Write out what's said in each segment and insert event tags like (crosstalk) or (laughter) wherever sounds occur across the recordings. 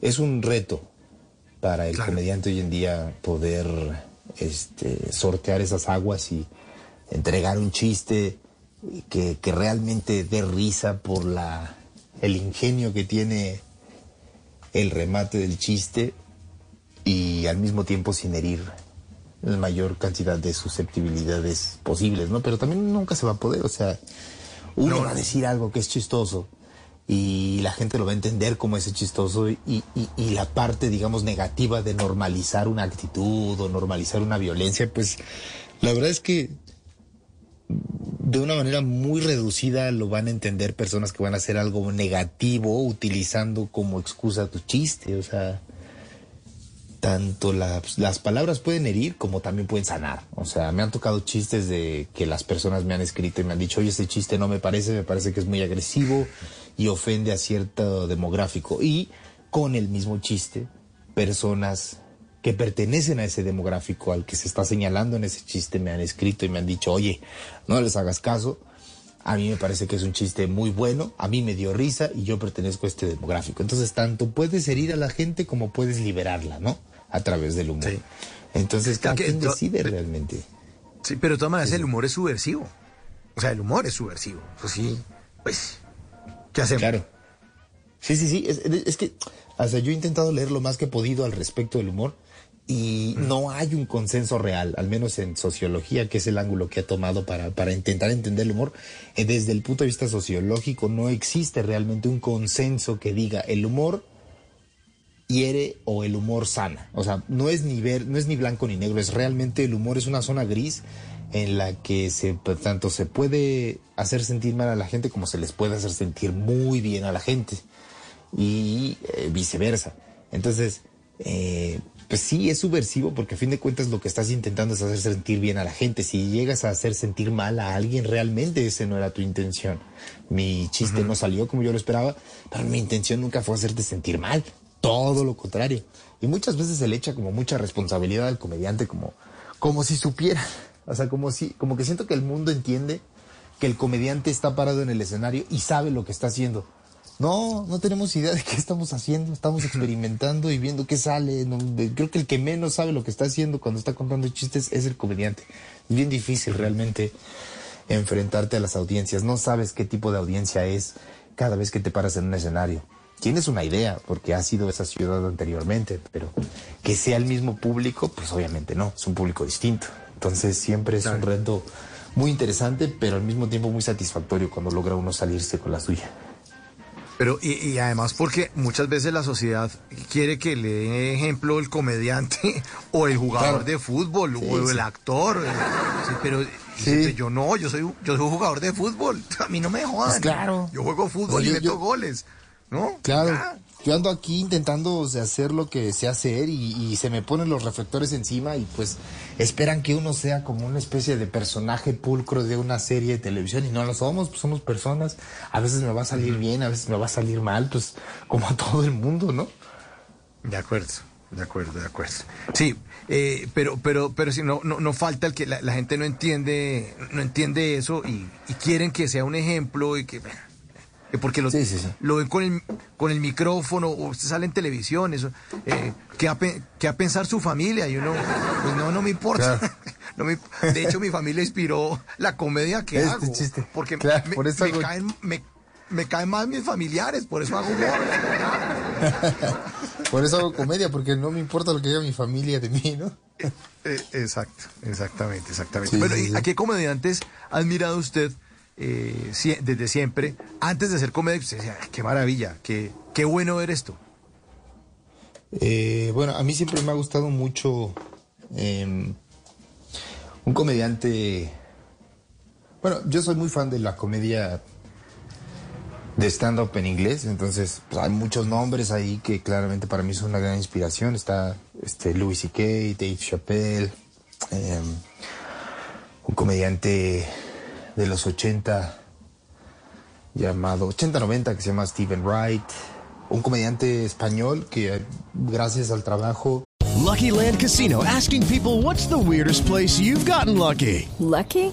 Es un reto para el comediante hoy en día poder este, sortear esas aguas y entregar un chiste que, que realmente dé risa por la, el ingenio que tiene el remate del chiste y al mismo tiempo sin herir la mayor cantidad de susceptibilidades posibles, ¿no? Pero también nunca se va a poder, o sea, uno va a decir algo que es chistoso y la gente lo va a entender como ese chistoso y, y, y, la parte, digamos, negativa de normalizar una actitud o normalizar una violencia, pues la verdad es que de una manera muy reducida lo van a entender personas que van a hacer algo negativo utilizando como excusa tu chiste, o sea tanto las palabras pueden herir como también pueden sanar. O sea, me han tocado chistes de que las personas me han escrito y me han dicho, oye, ese chiste no me parece, me parece que es muy agresivo y ofende a cierto demográfico. Y con el mismo chiste, personas que pertenecen a ese demográfico al que se está señalando en ese chiste me han escrito y me han dicho, oye, no les hagas caso. A mí me parece que es un chiste muy bueno, a mí me dio risa y yo pertenezco a este demográfico. Entonces, tanto puedes herir a la gente como puedes liberarla, ¿no? a través del humor. Entonces, cada quien decide realmente. Sí, pero de todas maneras el humor es subversivo. O sea, el humor es subversivo. Pues sí, pues, ¿qué hacemos? Claro. Sí, sí, sí. Es, que, o sea, yo he intentado leer lo más que he podido al respecto del humor y mm. no hay un consenso real, al menos en sociología, que es el ángulo que ha tomado para, para intentar entender el humor. Eh, desde el punto de vista sociológico, no existe realmente un consenso que diga el humor hiere o el humor sana. O sea, no es ni ver, no es ni blanco ni negro, es realmente el humor es una zona gris en la que se, pues, tanto se puede hacer sentir mal a la gente como se les puede hacer sentir muy bien a la gente y eh, viceversa. Entonces, eh, pues sí, es subversivo porque a fin de cuentas lo que estás intentando es hacer sentir bien a la gente. Si llegas a hacer sentir mal a alguien, realmente ese no era tu intención. Mi chiste no salió como yo lo esperaba, pero mi intención nunca fue hacerte sentir mal todo lo contrario. Y muchas veces se le echa como mucha responsabilidad al comediante, como, como si supiera. O sea, como si, como que siento que el mundo entiende que el comediante está parado en el escenario y sabe lo que está haciendo. No, no tenemos idea de qué estamos haciendo, estamos experimentando y viendo qué sale. creo que el que menos sabe lo que está haciendo cuando está contando chistes es el comediante. Es bien difícil realmente enfrentarte a las audiencias. No sabes qué tipo de audiencia es cada vez que te paras en un escenario tienes una idea, porque ha sido esa ciudad anteriormente, pero que sea el mismo público, pues obviamente no, es un público distinto. Entonces siempre es un reto muy interesante, pero al mismo tiempo muy satisfactorio cuando logra uno salirse con la suya. Pero, y, además porque muchas veces la sociedad quiere que le dé ejemplo el comediante (laughs) o el jugador de fútbol o el actor. pero yo no, yo soy, yo soy un jugador de fútbol. (laughs) A mí no me jodan. Pues claro. Yo juego fútbol y meto goles. ¿no? Claro. Yo ando aquí intentando hacer lo que sé hacer y, se me ponen los reflectores encima y pues esperan que uno sea como una especie de personaje pulcro de una serie de televisión y no lo somos, pues somos personas. A veces me va a salir bien, a veces me va a salir mal, pues como a todo el mundo, ¿no? De acuerdo. De acuerdo, de acuerdo. Sí, eh, pero, pero, pero si no, no, falta el que la, gente no entiende, no entiende eso y, y, quieren que sea un ejemplo y que porque lo, lo ven con el, con el micrófono o sale en televisión, eso, eh, ¿qué, a, pensar su familia? Y uno, pues no, no me importa. (laughs) de hecho, mi familia inspiró la comedia que este hago. Chiste. Porque me, por eso caen, me, caen más mis familiares, por eso hago humor. (laughs) por eso hago comedia, porque no me importa lo que diga mi familia de mí, ¿no? Eh, exacto, exactamente, exactamente. Bueno, ¿y a qué comediantes ha admirado usted? Eh, desde siempre, antes de hacer comedia, usted decía, qué maravilla, qué, qué bueno ver esto. Eh, bueno, a mí siempre me ha gustado mucho em, un comediante. Bueno, yo soy muy fan de la comedia de stand-up en inglés, entonces pues, hay muchos nombres ahí que claramente para mí son una gran inspiración. Está este, Louis C.K., Dave Chappelle, eh, un comediante de los 80 llamado 80-90 que se llama Steven Wright, un comediante español que gracias al trabajo Lucky Land Casino asking people what's the weirdest place you've gotten lucky? Lucky?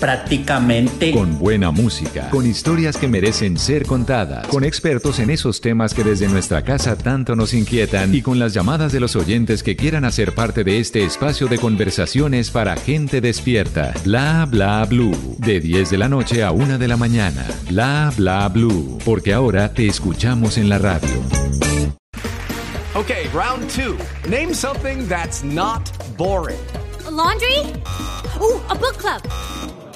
prácticamente. Con buena música, con historias que merecen ser contadas, con expertos en esos temas que desde nuestra casa tanto nos inquietan y con las llamadas de los oyentes que quieran hacer parte de este espacio de conversaciones para gente despierta. Bla bla blue. De 10 de la noche a 1 de la mañana. Bla bla blue. Porque ahora te escuchamos en la radio. Okay, round two. Name something that's not boring. A laundry? Ooh, a book club.